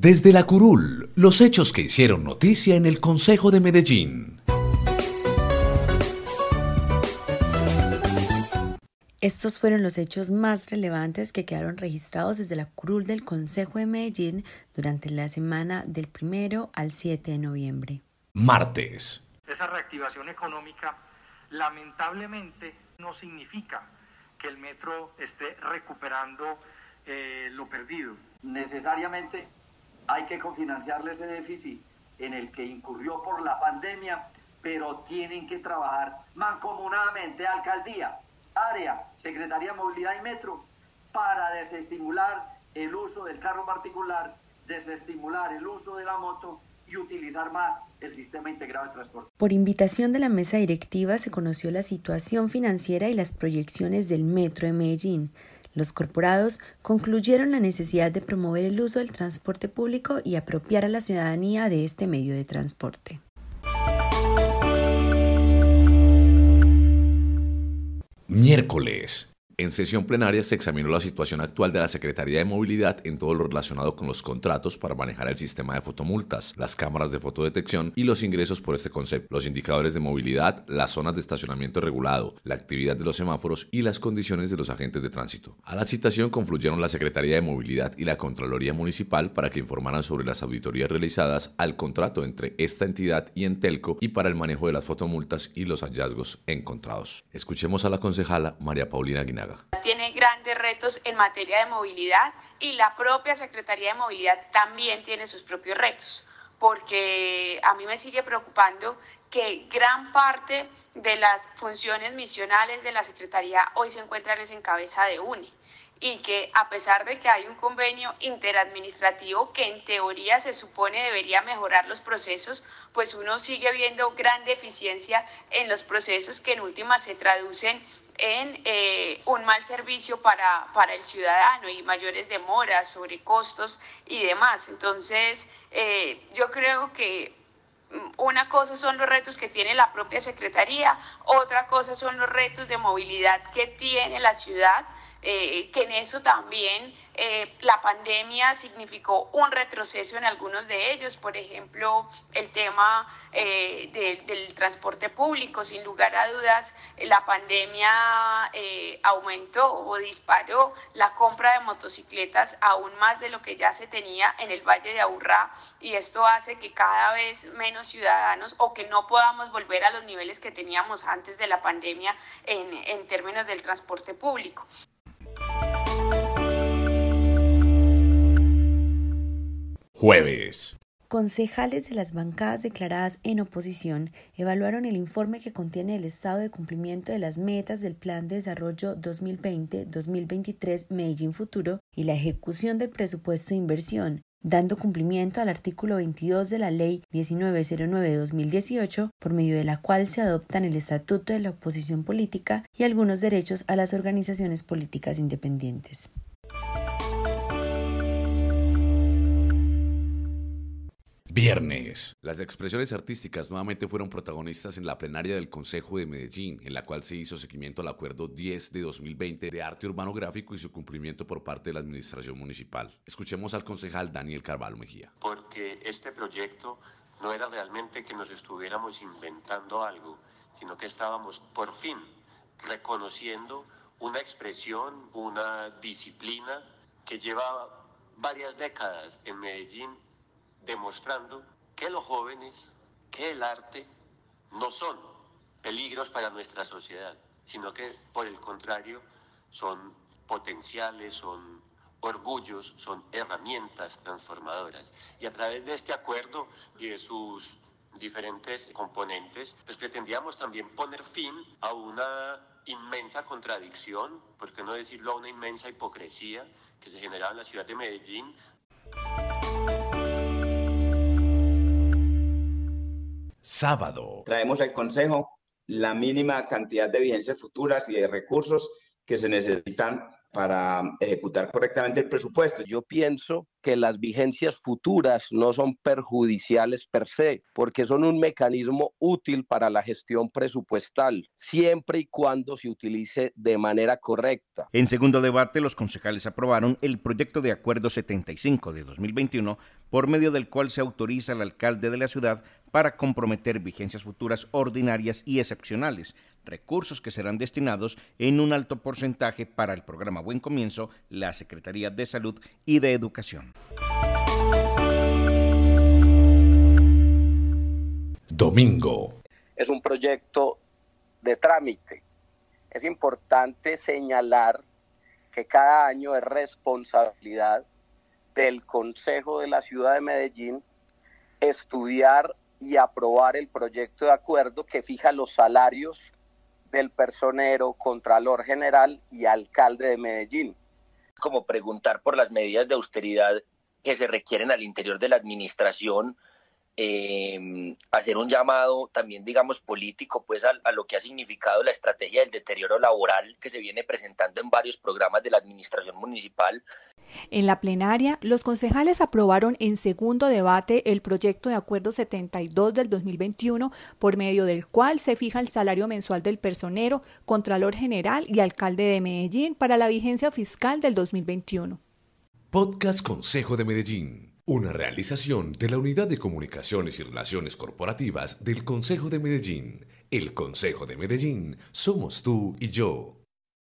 Desde la curul, los hechos que hicieron noticia en el Consejo de Medellín. Estos fueron los hechos más relevantes que quedaron registrados desde la curul del Consejo de Medellín durante la semana del primero al 7 de noviembre. Martes. Esa reactivación económica lamentablemente no significa que el metro esté recuperando eh, lo perdido. Necesariamente hay que cofinanciarle ese déficit en el que incurrió por la pandemia, pero tienen que trabajar mancomunadamente alcaldía, área, Secretaría de Movilidad y Metro para desestimular el uso del carro particular, desestimular el uso de la moto y utilizar más el sistema integrado de transporte. Por invitación de la mesa directiva se conoció la situación financiera y las proyecciones del Metro de Medellín. Los corporados concluyeron la necesidad de promover el uso del transporte público y apropiar a la ciudadanía de este medio de transporte. Miércoles. En sesión plenaria se examinó la situación actual de la Secretaría de Movilidad en todo lo relacionado con los contratos para manejar el sistema de fotomultas, las cámaras de fotodetección y los ingresos por este concepto, los indicadores de movilidad, las zonas de estacionamiento regulado, la actividad de los semáforos y las condiciones de los agentes de tránsito. A la citación confluyeron la Secretaría de Movilidad y la Contraloría Municipal para que informaran sobre las auditorías realizadas al contrato entre esta entidad y Entelco y para el manejo de las fotomultas y los hallazgos encontrados. Escuchemos a la concejala María Paulina Guinaga. Tiene grandes retos en materia de movilidad y la propia Secretaría de Movilidad también tiene sus propios retos, porque a mí me sigue preocupando que gran parte de las funciones misionales de la Secretaría hoy se encuentran en cabeza de UNE y que a pesar de que hay un convenio interadministrativo que en teoría se supone debería mejorar los procesos, pues uno sigue viendo gran deficiencia en los procesos que en última se traducen en eh, un mal servicio para, para, el ciudadano y mayores demoras, sobre costos y demás. Entonces, eh, yo creo que mm, una cosa son los retos que tiene la propia Secretaría, otra cosa son los retos de movilidad que tiene la ciudad eh, que en eso también eh, la pandemia significó un retroceso en algunos de ellos, por ejemplo, el tema eh, del transporte público, sin lugar a dudas, la pandemia aumentó o disparó la compra de motocicletas aún más de lo que ya se tenía en el Valle de Aburrá y esto hace que cada vez menos ciudadanos o que no podamos volver a los niveles que teníamos antes de la pandemia en, en términos del transporte público. Jueves. Concejales de las bancadas declaradas en oposición evaluaron el informe que contiene el estado de cumplimiento de las metas del Plan de Desarrollo 2020-2023 Medellín Futuro y la ejecución del presupuesto de inversión, dando cumplimiento al artículo 22 de la Ley 1909-2018, por medio de la cual se adoptan el Estatuto de la Oposición Política y algunos derechos a las organizaciones políticas independientes. Viernes. Las expresiones artísticas nuevamente fueron protagonistas en la plenaria del Consejo de Medellín, en la cual se hizo seguimiento al Acuerdo 10 de 2020 de Arte Urbano Gráfico y su cumplimiento por parte de la Administración Municipal. Escuchemos al concejal Daniel Carvalho Mejía. Porque este proyecto no era realmente que nos estuviéramos inventando algo, sino que estábamos por fin reconociendo una expresión, una disciplina que lleva varias décadas en Medellín demostrando que los jóvenes, que el arte no son peligros para nuestra sociedad, sino que por el contrario son potenciales, son orgullos, son herramientas transformadoras. Y a través de este acuerdo y de sus diferentes componentes, pues pretendíamos también poner fin a una inmensa contradicción, por qué no decirlo, a una inmensa hipocresía que se generaba en la ciudad de Medellín, sábado. Traemos al Consejo la mínima cantidad de vigencias futuras y de recursos que se necesitan para ejecutar correctamente el presupuesto. Yo pienso que las vigencias futuras no son perjudiciales per se, porque son un mecanismo útil para la gestión presupuestal, siempre y cuando se utilice de manera correcta. En segundo debate, los concejales aprobaron el proyecto de Acuerdo 75 de 2021, por medio del cual se autoriza al alcalde de la ciudad para comprometer vigencias futuras ordinarias y excepcionales, recursos que serán destinados en un alto porcentaje para el programa Buen Comienzo, la Secretaría de Salud y de Educación. Domingo. Es un proyecto de trámite. Es importante señalar que cada año es responsabilidad del Consejo de la Ciudad de Medellín estudiar y aprobar el proyecto de acuerdo que fija los salarios del personero, contralor general y alcalde de Medellín. Como preguntar por las medidas de austeridad que se requieren al interior de la administración, eh, hacer un llamado también, digamos, político, pues a, lo que ha significado la estrategia del deterioro laboral que se viene presentando en varios programas de la administración municipal. En la plenaria, los concejales aprobaron en segundo debate el proyecto de acuerdo 72 del 2021, por medio del cual se fija el salario mensual del personero, contralor general y alcalde de Medellín para la vigencia fiscal del 2021. Podcast Consejo de Medellín. Una realización de la Unidad de Comunicaciones y Relaciones Corporativas del Consejo de Medellín. El Consejo de Medellín somos tú y yo.